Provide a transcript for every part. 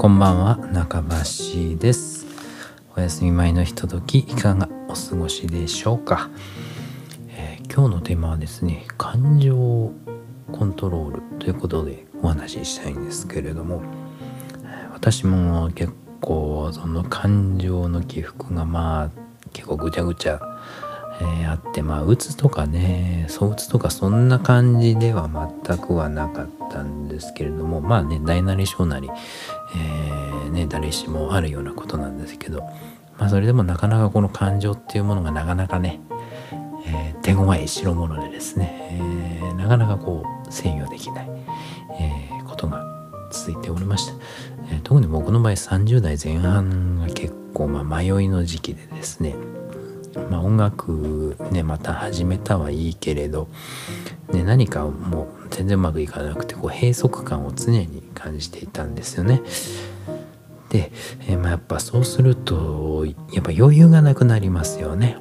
こんばんは中橋です。お休み前のひとときいかがお過ごしでしょうか、えー、今日のテーマはですね感情コントロールということでお話ししたいんですけれども私も結構その感情の起伏がまあ結構ぐちゃぐちゃえー、あってまあうつとかねそううつとかそんな感じでは全くはなかったんですけれどもまあね大なり小なり、えー、ね誰しもあるようなことなんですけどまあそれでもなかなかこの感情っていうものがなかなかね、えー、手強い代物でですね、えー、なかなかこう制御できない、えー、ことが続いておりました、え、特に僕の場合30代前半が結構まあ迷いの時期でですねまあ、音楽ねまた始めたはいいけれど、ね、何かもう全然うまくいかなくてこう閉塞感を常に感じていたんですよね。で、えー、まあ、やっぱそうするとやっぱ余裕がなくなりますよね。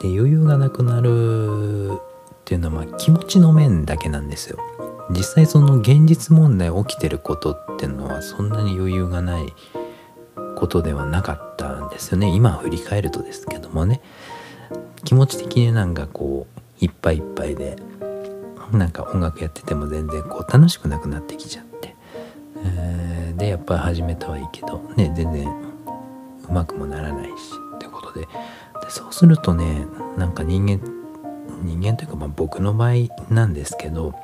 で余裕がなくなるっていうのはま気持ちの面だけなんですよ。実際その現実問題起きてることっていうのはそんなに余裕がないことではなかったんですよね。今振り返るとですけどもね。気持ち的になんかこういっぱいいっぱいでなんか音楽やってても全然こう楽しくなくなってきちゃって、えー、でやっぱり始めたはいいけどね全然うまくもならないしってことで。でそうするとねなんか人間人間というかまあ僕の場合なんですけど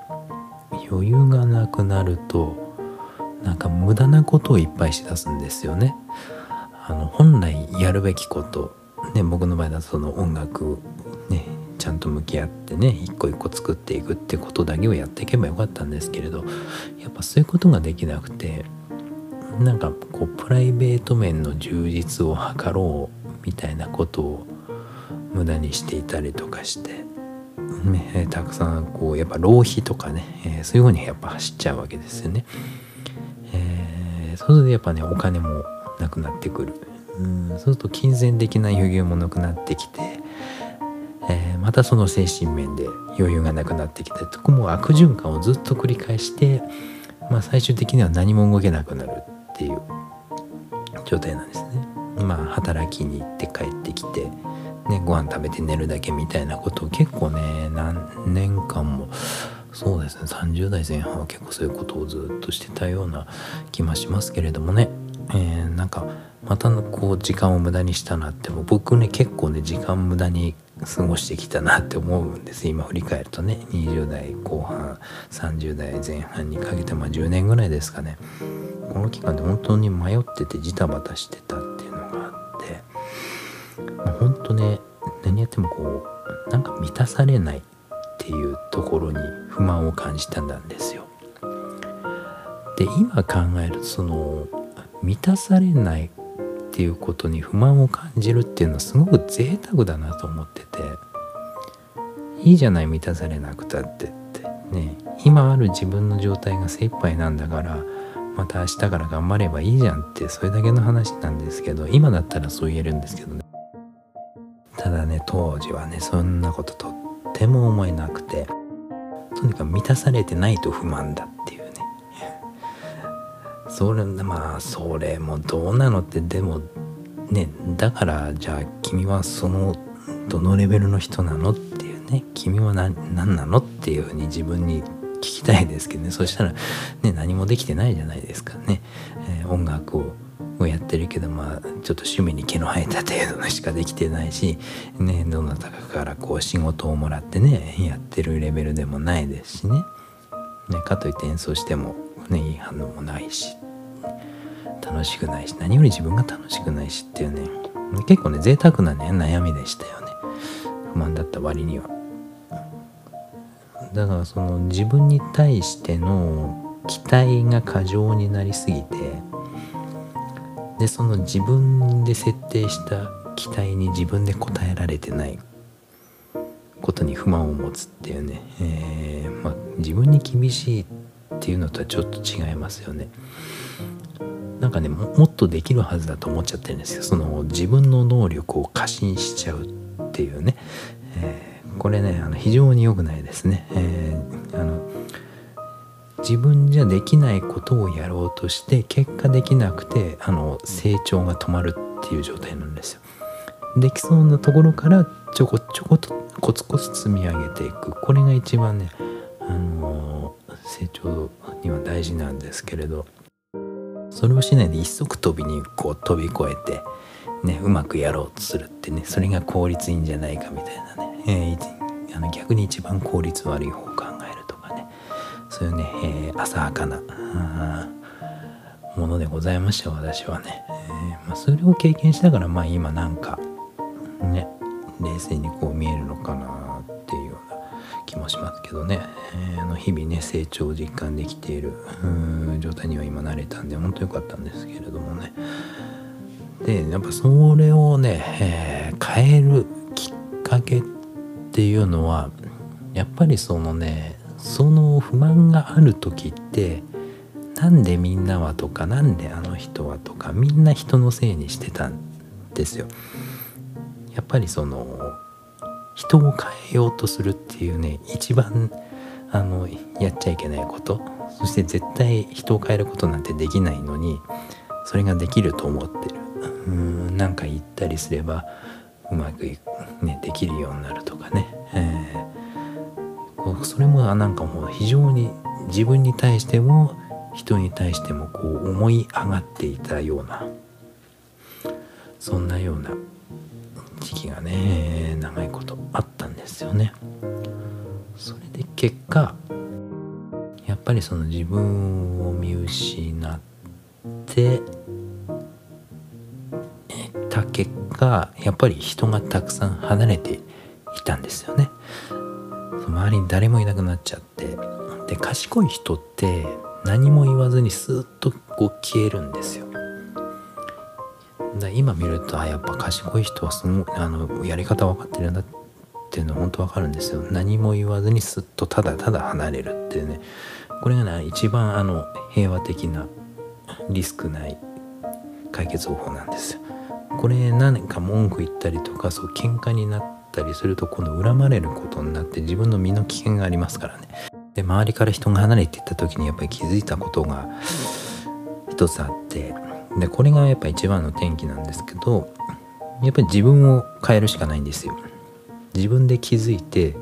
余裕がなくなるとなんか無駄なことをいっぱいしだすんですよね。あの本来やるべきこと、ね、僕の場合だとその音楽ねちゃんと向き合ってね一個一個作っていくってことだけをやっていけばよかったんですけれどやっぱそういうことができなくてなんかこうプライベート面の充実を図ろうみたいなことを無駄にしていたりとかして、ね、たくさんこうやっぱ浪費とかね、え、そういうふうにやっぱ走っちゃうわけですよね。えー、そうするとやっぱねお金もなくなってくるうんそうすると金銭的な余裕もなくなってきて、えー、またその精神面で余裕がなくなってきてともう悪循環をずっと繰り返して、まあ、最終的には何も動けなくなるっていう状態なんですね。まあ働きに行って帰ってきてね、ご飯食べて寝るだけみたいなことを結構ね何年間もそうですね。30代前半は結構そういうことをずっとしてたような気もしますけれどもね、えー、なんかまたこう時間を無駄にしたなっても僕ね結構ね時間無駄に過ごしてきたなって思うんです。今振り返るとね。20代後半30代前半にかけてまあ10年ぐらいですかね。この期間で本当に迷っててジタバタしてたっていうのがあって。もう本当ね何やってもこうなんか満たされない。っていうところに不満を感じたんですよ。で今考えるとその満たされないっていうことに不満を感じるっていうのはすごく贅沢だなと思ってていいじゃない満たされなくたってってね今ある自分の状態が精一杯なんだからまた明日から頑張ればいいじゃんってそれだけの話なんですけど今だったらそう言えるんですけどねただね当時はねそんなこととっても思えなくてとにかく満たされてないと不満だっていうね。それまあそれもどうなのってでもねだからじゃあ君はそのどのレベルの人なのっていうね君は何何なのっていうふうに自分に聞きたいですけどね。そしたらね何もできてないじゃないですかね、えー、音楽ををやってるけどまあちょっと趣味に毛の生えた程度のしかできてないし ねどなたかからこう仕事をもらってねやってるレベルでもないですしね。ねかといって演奏してもねいい反応もないし楽しくないし何より自分が楽しくないしっていうね結構ね贅沢なね悩みでしたよね。不満だった割には。だからその自分に対しての期待が過剰になりすぎてでその自分で設定した期待に自分で応えられてないことに不満を持つっていうね、えー、まあ、自分に厳しいっていうのとはちょっと違いますよね。なんかねもっとできるはずだと思っちゃってるんですよ。その自分の能力を過信しちゃうっていうね、えー、これねあの非常に良くないですね、えー、自分じゃできないことをやろうとして結果できなくてあの成長が止まるっていう状態なんですよ。できそうなところからちょこちょことコツコツ積み上げていく。これが一番ね、あの成長には大事なんですけれど。それをしないで一足飛びにこう飛び越えて、ね、うまくやろうとするってねそれが効率いいんじゃないかみたいなね、えー、あの逆に一番効率悪い方そういうね、えー、浅はかなものでございました私はね、えー、まあ、それを経験しながらまあ今なんかね冷静にこう見えるのかなっていうような気もしますけどね、えー、の日々ね成長を実感できている状態には今慣れたんで本当良かったんですけれどもね。でやっぱそれをね、えー、変えるきっかけっていうのはやっぱりそのねその不満がある時ってなんでみんなはとかなんであの人はとかみんな人のせいにしてたんですよ。やっぱりその人を変えようとするっていうね一番あのやっちゃいけないこと。そして絶対人を変えることなんてできないのにそれができると思ってる。うんなんか言ったりすればうまく、ね、できるようになるとかね、えー、それもなんかもう非常に自分に対しても人に対してもこう思い上がっていたようなそんなような時期がね長いことあったんですよね。それで結果やっぱりその自分を見失ってた結果やっぱり人がたくさん離れていたんですよね。周りに誰もいなくなっちゃってで賢い人って何も言わずにスーッとこう消えるんですよ。だ今見るとあやっぱ賢い人はすごいあのやり方分かってるんだっていうのは本当分かるんですよ。何も言わずにスッとただただ離れるっていうね。これがね一番あの平和的なリスクない解決方法なんですよ。これ何か文句言ったりとかそう喧嘩になったりすると今度恨まれることになって自分の身の危険がありますからね。で周りから人が離れていった時にやっぱり気づいたことが一つあって。でこれがやっぱ一番の転機なんですけどやっぱり自分を変えるしかないんですよ。自分で気づいて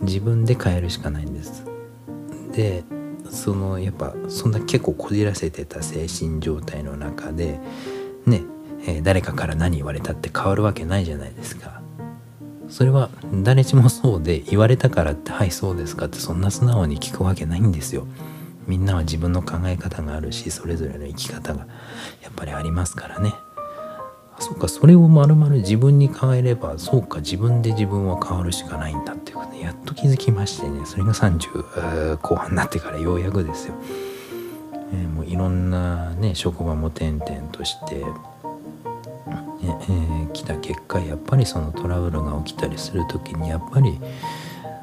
自分で変えるしかないんです。でそのやっぱそんな結構こじらせてた精神状態の中でね、えー、誰かから何言われたって変わるわけないじゃないですか。それは誰しもそうで言われたからってはいそうですかってそんな素直に聞くわけないんですよ。みんなは自分の考え方があるしそれぞれの生き方がやっぱりありますからね。あそうかそれをまるまる自分に変えればそうか自分で自分は変わるしかないんだっていうことでやっと気づきましてねそれが30後半になってからようやくですよ、えー、もういろんなね職場も転々としてえー、来た結果やっぱりそのトラブルが起きたりする時にやっぱり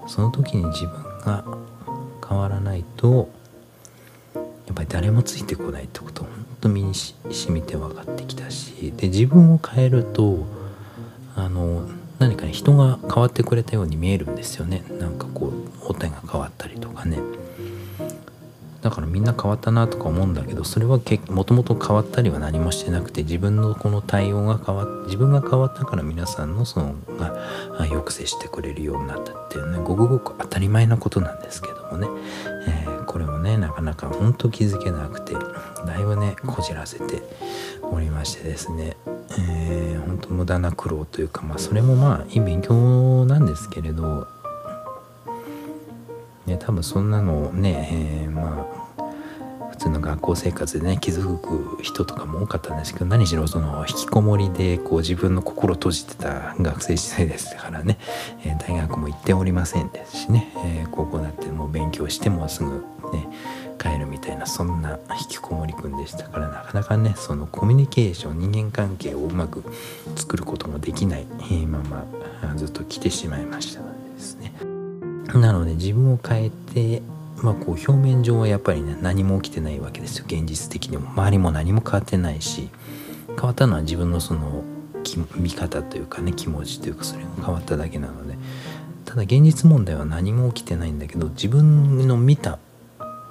その時に自分が変わらないとやっぱり誰もついてこないってこと本当身にしみて分かってきたしで自分を変えるとあの何かね人が変わってくれたように見えるんですよね。なんかこうお手が変わったりとかね。だからみんな変わったなとか思うんだけどそれはもともと変わったりは何もしてなくて自分のこの対応が変わっ自分が変わったから皆さんのそのが抑制してくれるようになったっていうねごくごく当たり前のことなんですけどもね、えー、これをねなかなか本当気づけなくてだいぶねこじらせておりましてですね、えー、本当無駄な苦労というかまあそれもまあいい勉強なんですけれどね、多分そんなのね、えー、まあ普通の学校生活でね気づく人とかも多かったんですけど何しろその引きこもりでこう自分の心閉じてた学生時代ですからね、えー、大学も行っておりませんですしね、えー、高校だってもう勉強してもすぐね帰るみたいなそんな引きこもりくんでしたからなかなかねそのコミュニケーション人間関係をうまく作ることもできないままずっと来てしまいました。なので自分を変えて、まあ、こう表面上はやっぱりね何も起きてないわけですよ。現実的にも。周りも何も変わってないし変わったのは自分のその見方というかね気持ちというかそれが変わっただけなので。ただ現実問題は何も起きてないんだけど自分の見た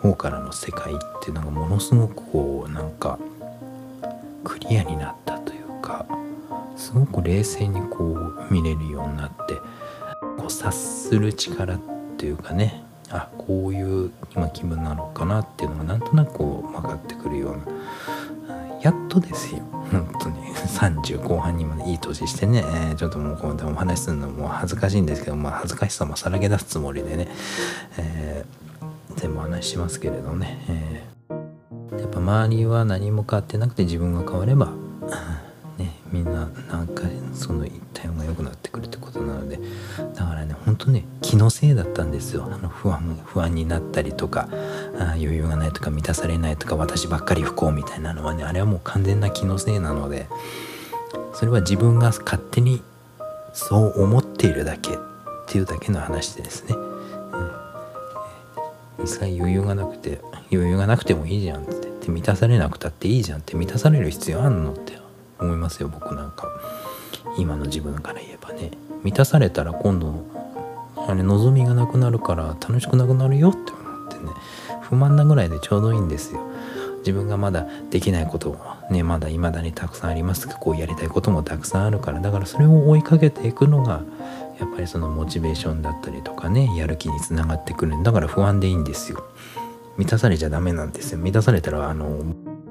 方からの世界っていうのがものすごくこうなんかクリアになったというかすごく冷静にこう見れるようになってこう察する力っていうかねあこういう今気分なのかなっていうのがなんとなくこう分かってくるようなやっとですよ。本当に。30後半にもいい年してね、え、ちょっともうこうお話しするのも恥ずかしいんですけど、まあ、恥ずかしさもさらけ出すつもりでね、えー、全部お話ししますけれどね、えー、やっぱ周りは何も変わってなくて自分が変われば みんななんかその一体が良くなってくるってことなのでだからねほんとね気のせいだったんですよ。あの不安不安になったりとかあ余裕がないとか満たされないとか私ばっかり不幸みたいなのはねあれはもう完全な気のせいなのでそれは自分が勝手にそう思っているだけっていうだけの話でですね、うん、一切余裕がなくて余裕がなくてもいいじゃんって。満たされなくたっていいじゃんって。満たされる必要あんのって。思いますよ僕なんか。今の自分から言えばね。満たされたら今度あれ望みがなくなるから楽しくなくなるよって思ってね。不満なぐらいでちょうどいいんですよ。自分がまだできないことねまだ未だにたくさんありますけどこうやりたいこともたくさんあるから。だからそれを追いかけていくのがやっぱりそのモチベーションだったりとかねやる気につながってくる。んだから不安でいいんですよ。満たされちゃダメなんですよ。満たされたらあの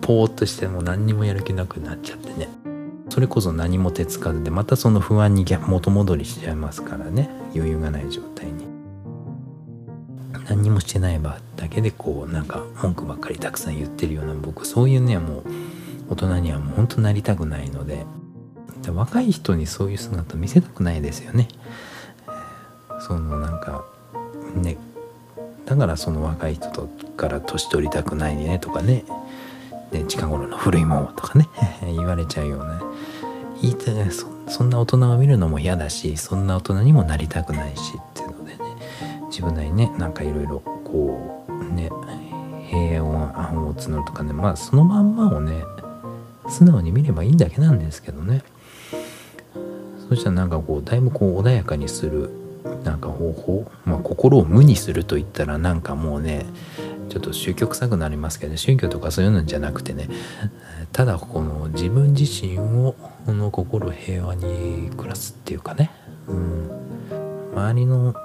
ぽーっとしても何にもやる気なくなっちゃってね。それこそ何も手つかずでまたその不安に元戻りしちゃいますからね。余裕がない状態に。何にもしてない場だけでこうなんか文句ばっかりたくさん言ってるような僕そういうねもう大人にはもうほんとなりたくないので若い人にそういう姿見せたくないですよね。そのなんかね。だからその若い人とから年取りたくないねとかね。で近頃の古いもんとかね 言われちゃうような言いたいそそんな大人を見るのも嫌だしそんな大人にもなりたくないしっていうのでね自分なりねなんかいろいろこうね平安を募るとかねまあそのまんまをね素直に見ればいいんだけなんですけどね。そしたらなんかこうだいぶこう穏やかにするなんか方法まあ心を無にすると言ったらなんかもうねちょっと宗教臭くなりますけど宗教とかそういうのじゃなくてね。ただこの自分自身をこの心平和に暮らすっていうかね、うん、周りの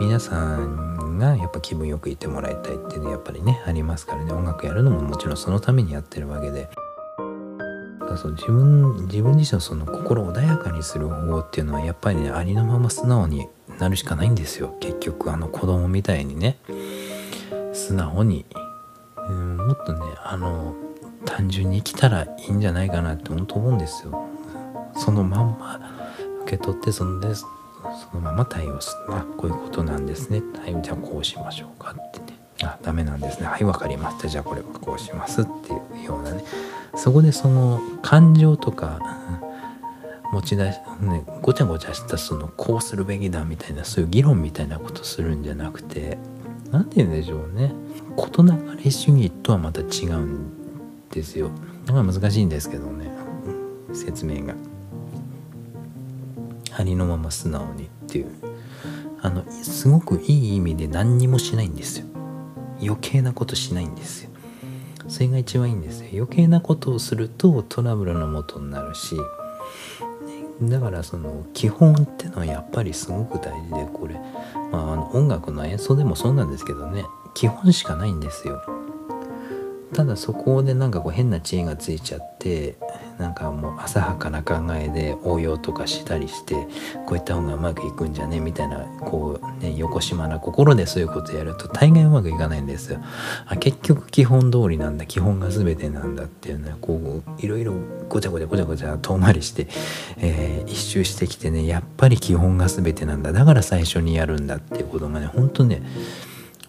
皆さんがやっぱ気分よくいてもらいたいっていうのやっぱりねありますからね。音楽やるのももちろんそのためにやってるわけで。そう自分自分自身のその心穏やかにする方法っていうのはやっぱりねありのまま素直になるしかないんですよ。結局あの子供みたいにね。素直に、うん、もっとねあの単純に生きたらいいんじゃないかなって本当思うんですよ。そのまんま受け取ってそんでそのまま対応する。あこういうことなんですね。はいじゃあこうしましょうかってね。あダメなんですね。はい分かりました。じゃあこれはこうしますっていうようなね。そこでその感情とか持ち出し、ね、ごちゃごちゃしたそのこうするべきだみたいなそういう議論みたいなことするんじゃなくて何て言うんでしょうね。事流れ主義とはまた違うんですよ。だから難しいんですけどね。説明が。ありのまま素直にっていう。あのすごくいい意味で何にもしないんですよ。余計なことしないんですよ。それが一番いいんですよ。余計なことをするとトラブルのもとになるし。だからその基本ってのはやっぱりすごく大事でこれ、まあ、あの音楽の演奏でもそうなんですけどね基本しかないんですよ。ただそこでなんかこう変な知恵がついちゃってなんかもう浅はかな考えで応用とかしたりしてこういった方がうまくいくんじゃねみたいなこうね横島な心でそういうことやると大概うまくいかないんですよ。あ結局基本通りなんだ基本が全てなんだっていうのはこういろいろごちゃごちゃごちゃごちゃ遠回りして、えー、一周してきてねやっぱり基本が全てなんだだから最初にやるんだっていうことがねほんとね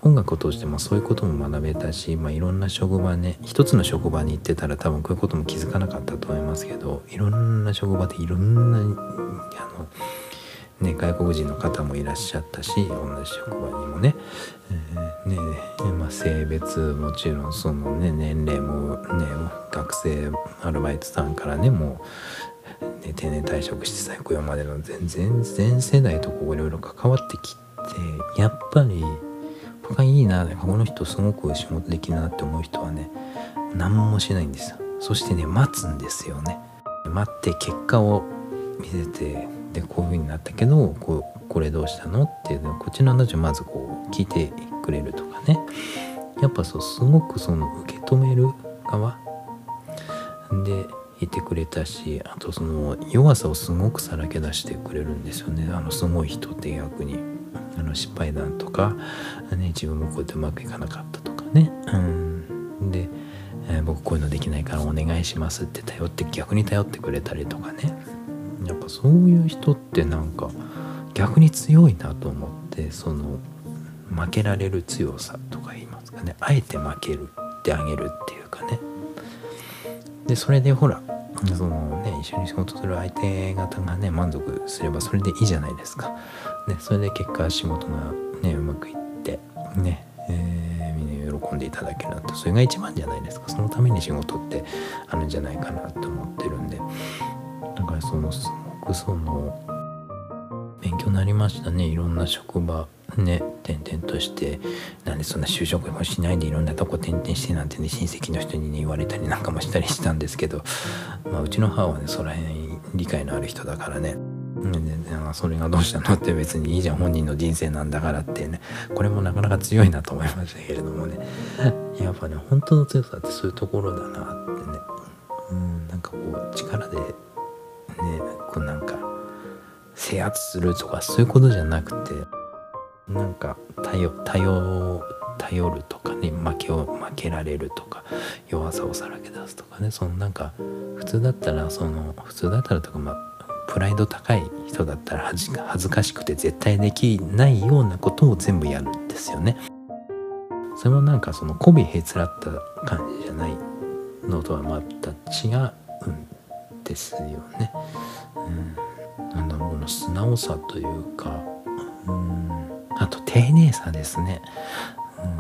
音楽を通してもそういうことも学べたし、まあ、いろんな職場ね一つの職場に行ってたら多分こういうことも気づかなかったと思いますけどいろんな職場でいろんなあの、ね、外国人の方もいらっしゃったし同じ職場にもね,、えー、ねまあ、性別もちろんその、ね、年齢も、ね、学生アルバイトさんからねもう、ね、定年退職して再雇用までの全然全世代とこういろいろ関わってきてやっぱりあいいな。この人すごく仕事できるなって思う人はね何もしないんですよ。そしてね待つんですよね。待って結果を見せてでこういう風になったけどここれどうしたのっていうのこっちの話をまずこう聞いてくれるとかね。やっぱそうすごくその受け止める側。でいてくれたしあとその弱さをすごくさらけ出してくれるんですよね。あのすごい人って逆に。あの失敗談とか、ね、自分もこうやってうまくいかなかったとかね。うん。で、えー、僕こういうのできないからお願いしますって頼って逆に頼ってくれたりとかね。やっぱそういう人ってなんか逆に強いなと思ってその負けられる強さとか言いますかね。あえて負けるってあげるっていうかね。でそれでほらそのね一緒に仕事する相手方がね満足すればそれでいいじゃないですか。ね、それで結果仕事がねうまくいってね、えー、みんな喜んでいただけるなんてそれが一番じゃないですか。そのために仕事ってあるんじゃないかなと思ってるんで。だからそのすごくその勉強になりましたね。いろんな職場ね転々としてなんでそんな就職もしないでいろんなとこ転々してなんてね親戚の人にね言われたりなんかもしたりしたんですけど、まあ、うちの母はねそら辺理解のある人だからね。それがどうしたのって別にいいじゃん本人の人生なんだからってね。これもなかなか強いなと思いましたけれどもね。やっぱね本当の強さってそういうところだなってね。うんなんかこう力でねこうなんか制圧するとかそういうことじゃなくてなんか頼頼頼るとかね負けを負けられるとか弱さをさらけ出すとかねそのなんか普通だったらその普通だったらとかまあプライド高い人だったら恥ずかしくて絶対できないようなことを全部やるんですよね。それもなんかその媚びへつらった感じじゃないのとはまた違うんですよね。うん、なんだろうな素直さというか、うん、あと丁寧さですね、うん、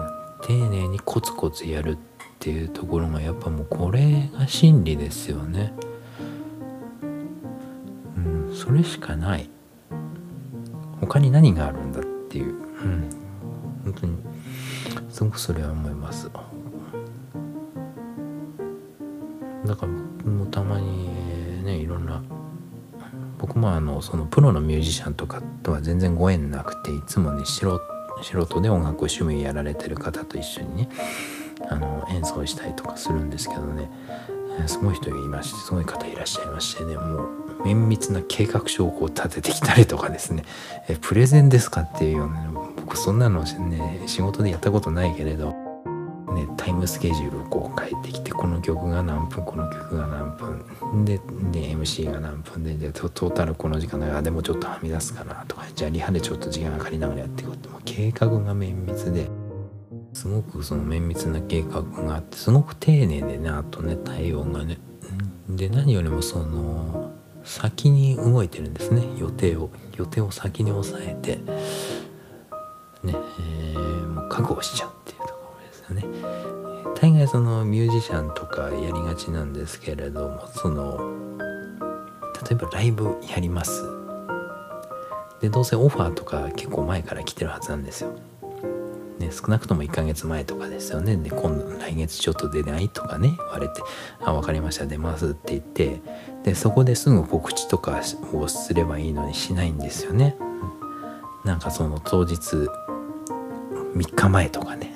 丁寧にコツコツやるっていうところがやっぱもうこれが真理ですよね。うん、それしかない。他に何があるんだっていう、うん、本当にすごくそれは思います。だからもうたまにねいろんな僕もあのそのプロのミュージシャンとかとは全然ご縁なくていつもね素人で音楽を趣味やられてる方と一緒にねあの演奏したりとかするんですけどね。すごい人いましてすごい方いらっしゃいましてねもう綿密な計画書を立ててきたりとかですね。えプレゼンですかっていうような僕そんなのね仕事でやったことないけれど。ね、タイムスケジュールをこう変えてきてこの曲が何分この曲が何分でで MC が何分ででトータルこの時間だからでもちょっとはみ出すかなとかじゃあリハでちょっと時間かかりながらやっていこうってもう計画が綿密ですごくその綿密な計画があってすごく丁寧でねあとね対応がねで何よりもその先に動いてるんですね予定を。予定を先に抑えてね、えー、もう覚悟しちゃうっていう。よね。大概そのミュージシャンとかやりがちなんですけれどもその例えばライブやりますでどうせオファーとか結構前から来てるはずなんですよ。ね、少なくとも1ヶ月前とかですよね。で、今度来月ちょっと出ないとかね、言われて、あ、分かりました、出ますって言って、で、そこですぐ告知とかをすればいいのにしないんですよね。なんかその当日、3日前とかね。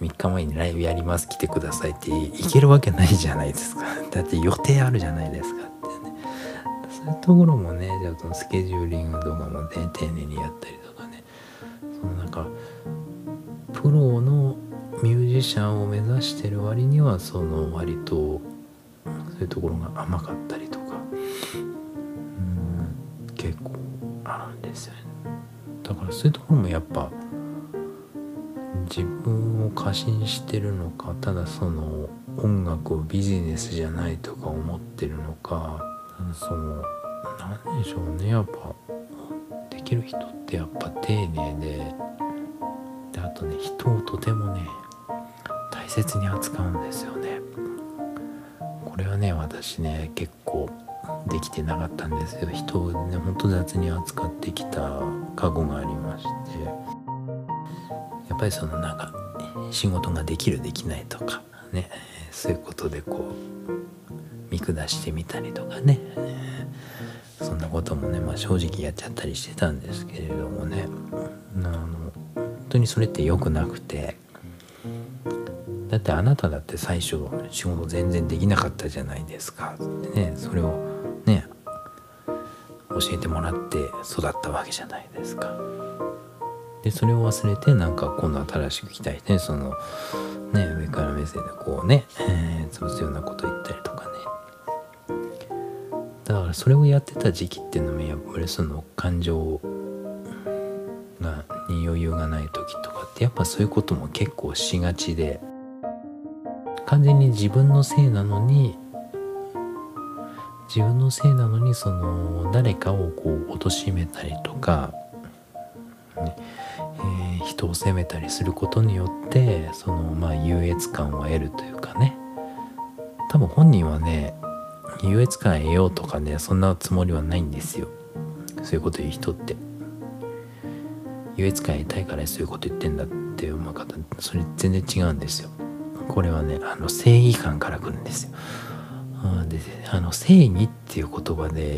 3日前にライブやります。来てくださいって行けるわけないじゃないですか。だって予定あるじゃないですかってね。そういうところもねじゃあそのスケジューリングとかも、ね、丁寧にやったりとかね。そのなんかプロのミュージシャンを目指してる割にはその割とそういうところが甘かったりとか。うん結構あるんですよね。だからそういうところもやっぱ自分を過信してるのかただその音楽をビジネスじゃないとか思ってるのかその何でしょうね。やっぱできる人ってやっぱ丁寧でであとね人をとてもね大切に扱うんですよね。これはね私ね結構できてなかったんですよ。人をねほんと雑に扱ってきた過去がありやっぱりそのなんか仕事ができるできないとかねそういうことでこう見下してみたりとかねそんなこともね、まあ、正直やっちゃったりしてたんですけれどもねあの本当にそれって良くなくてだってあなただって最初仕事全然できなかったじゃないですかねそれをね教えてもらって育ったわけじゃないですか。でそれを忘れてなんか今度新しく来たいね。そのね上から目線でこうね、えー、潰すようなこと言ったりとかね。だからそれをやってた時期っていうのもやっぱりその感情がに余裕がない時とかってやっぱそういうことも結構しがちで。完全に自分のせいなのに自分のせいなのにその誰かをこう貶めたりとか、ねえー、人を責めたりすることによってそのまあ優越感を得るというかね。多分本人はね優越感得ようとかねそんなつもりはないんですよ。そういうこと言う人って。優越感得たいからそういうこと言ってんだって思う方それ全然違うんですよ。これはねあの正義感から来るんですよ。であの正義っていう言葉で、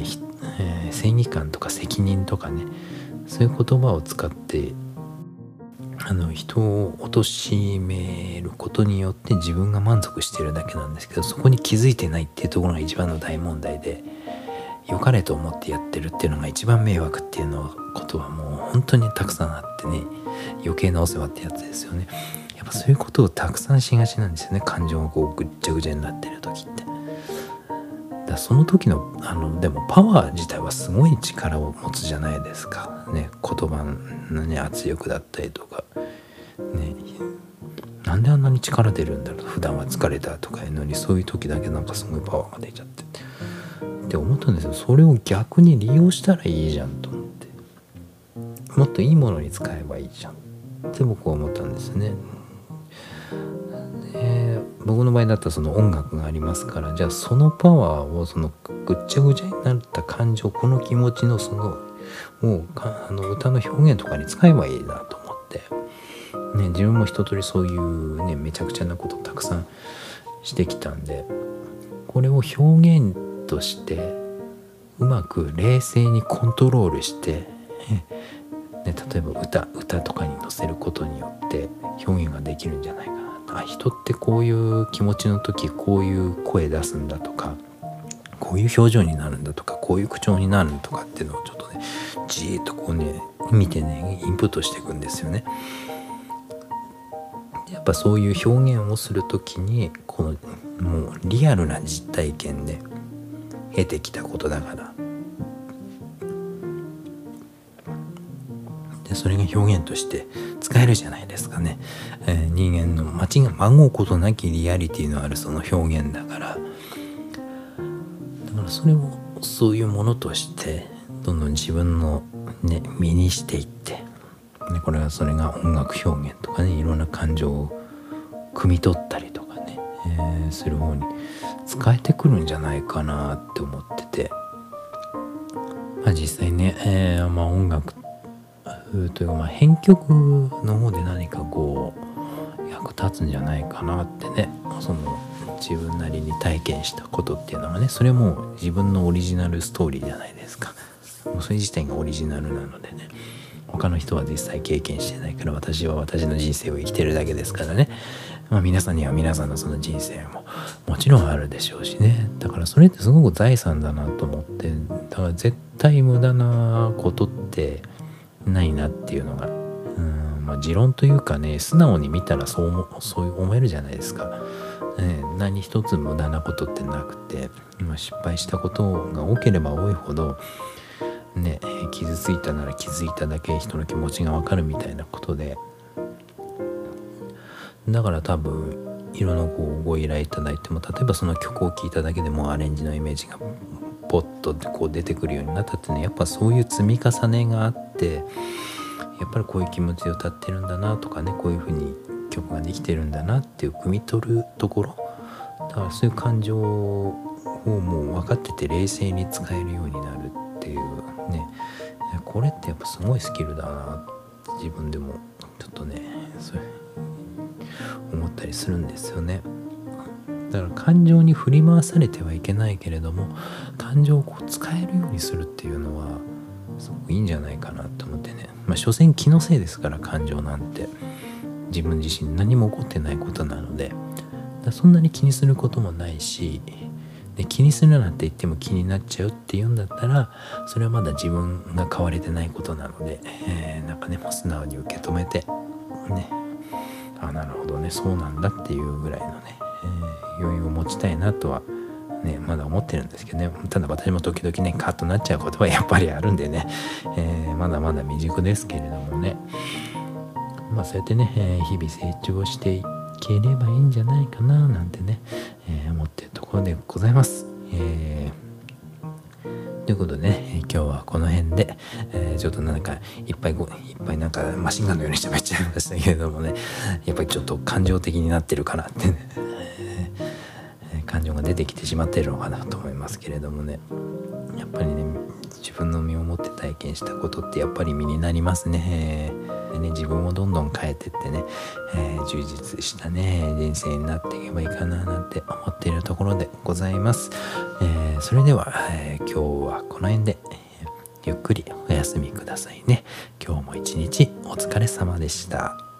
えー、正義感とか責任とかねそういう言葉を使ってあの人を貶めることによって自分が満足してるだけなんですけどそこに気づいてないっていうところが一番の大問題で良かれと思ってやってるっていうのが一番迷惑っていうのことはもう本当にたくさんあってね余計なお世話ってやつですよねやっぱそういうことをたくさんしがちなんですよね感情がこうぐっちゃぐちゃになってる時って。だその時のあのでもパワー自体はすごい力を持つじゃないですか。ね言葉のね圧力だったりとか。ねなんであんなに力出るんだろう。普段は疲れたとかいうのにそういう時だけなんかすごいパワーが出ちゃって。って思ったんですよ。それを逆に利用したらいいじゃんと思って。もっといいものに使えばいいじゃん。って僕は思ったんですね。で僕の場合だったらその音楽がありますからじゃあそのパワーをそのぐっちゃぐちゃになった感情この気持ちのそのもうあの歌の表現とかに使えばいいなと思って、ね、自分も一通りそういうねめちゃくちゃなことをたくさんしてきたんでこれを表現としてうまく冷静にコントロールして、ね、例えば歌歌とかに乗せることによって表現ができるんじゃないかな。あ人ってこういう気持ちの時こういう声出すんだとかこういう表情になるんだとかこういう口調になるとかっていうのをちょっとねじーっとこうね見てねインプットしていくんですよね。やっぱそういう表現をする時にこのもうリアルな実体験で得てきたことだからでそれが表現として使えるじゃないですかね、えー、人間の間違まごうことなきリアリティのあるその表現だから。だからそれをそういうものとしてどんどん自分の、ね、身にしていって、ね、これはそれが音楽表現とかねいろんな感情を汲み取ったりとかね、えー、する方に使えてくるんじゃないかなって思ってて、まあ、実際ね、えーまあ、音楽というか、まあ、編曲の方で何かこう役立つんじゃないかなってね。その自分なりに体験したことっていうのがねそれも自分のオリジナルストーリーじゃないですか。もうそれ自体がオリジナルなのでね。他の人は実際経験してないから私は私の人生を生きてるだけですからね、まあ、皆さんには皆さんのその人生ももちろんあるでしょうしね。だからそれってすごく財産だなと思ってだから絶対無駄なことってないなっていうのがうんまあ持論というかね素直に見たらそう思そう思えるじゃないですか。ね、何一つ無駄なことってなくて、ま失敗したことが多ければ多いほどね傷ついたなら気づいただけ人の気持ちが分かるみたいなことでだから多分いろんなこうご依頼いただいても例えばその曲を聴いただけでもアレンジのイメージがポッとこう出てくるようになったってねやっぱそういう積み重ねがあってやっぱりこういう気持ちで歌ってるんだなとかねこういうふうに曲ができてるんだなっていう汲み取るところだからそういう感情をもう分かってて冷静に使えるようになるっていうねこれってやっぱすごいスキルだな自分でもちょっとねそう思ったりするんですよね。だから感情に振り回されてはいけないけれども感情をこう使えるようにするっていうのはすごくいいんじゃないかなと思ってね。まあ所詮気のせいですから感情なんて。自分自身何も起こってないことなので。そんなに気にすることもないしで気にするなんて言っても気になっちゃうっていうんだったらそれはまだ自分が変われてないことなので、えー、なんかねもう素直に受け止めてね。あなるほどね。そうなんだっていうぐらいのね、余裕を持ちたいなとはね、まだ思ってるんですけどね。ただ私も時々ねカッとなっちゃうことは やっぱりあるんでね、えー、まだまだ未熟ですけれどもね。まあそうやってね、えー、日々成長していければいいんじゃないかななんてね、え、思ってるところでございます。えということでね、今日はこの辺で、えー、ちょっとなんかいっぱいごいっぱいなんかマシンガンのように喋っちゃいましたけれどもねやっぱりちょっと感情的になってるかなってね、え、感情が出てきてしまっているのかなと思いますけれどもね。やっぱりね自分の身をもって体験したことってやっぱり身になりますね。でね自分をどんどん変えてってね、えー、充実したね人生になっていけばいいかななんて思っているところでございます、えー、それでは、え、今日はこの辺で、ゆっくりお休みくださいね。今日も一日お疲れ様でした。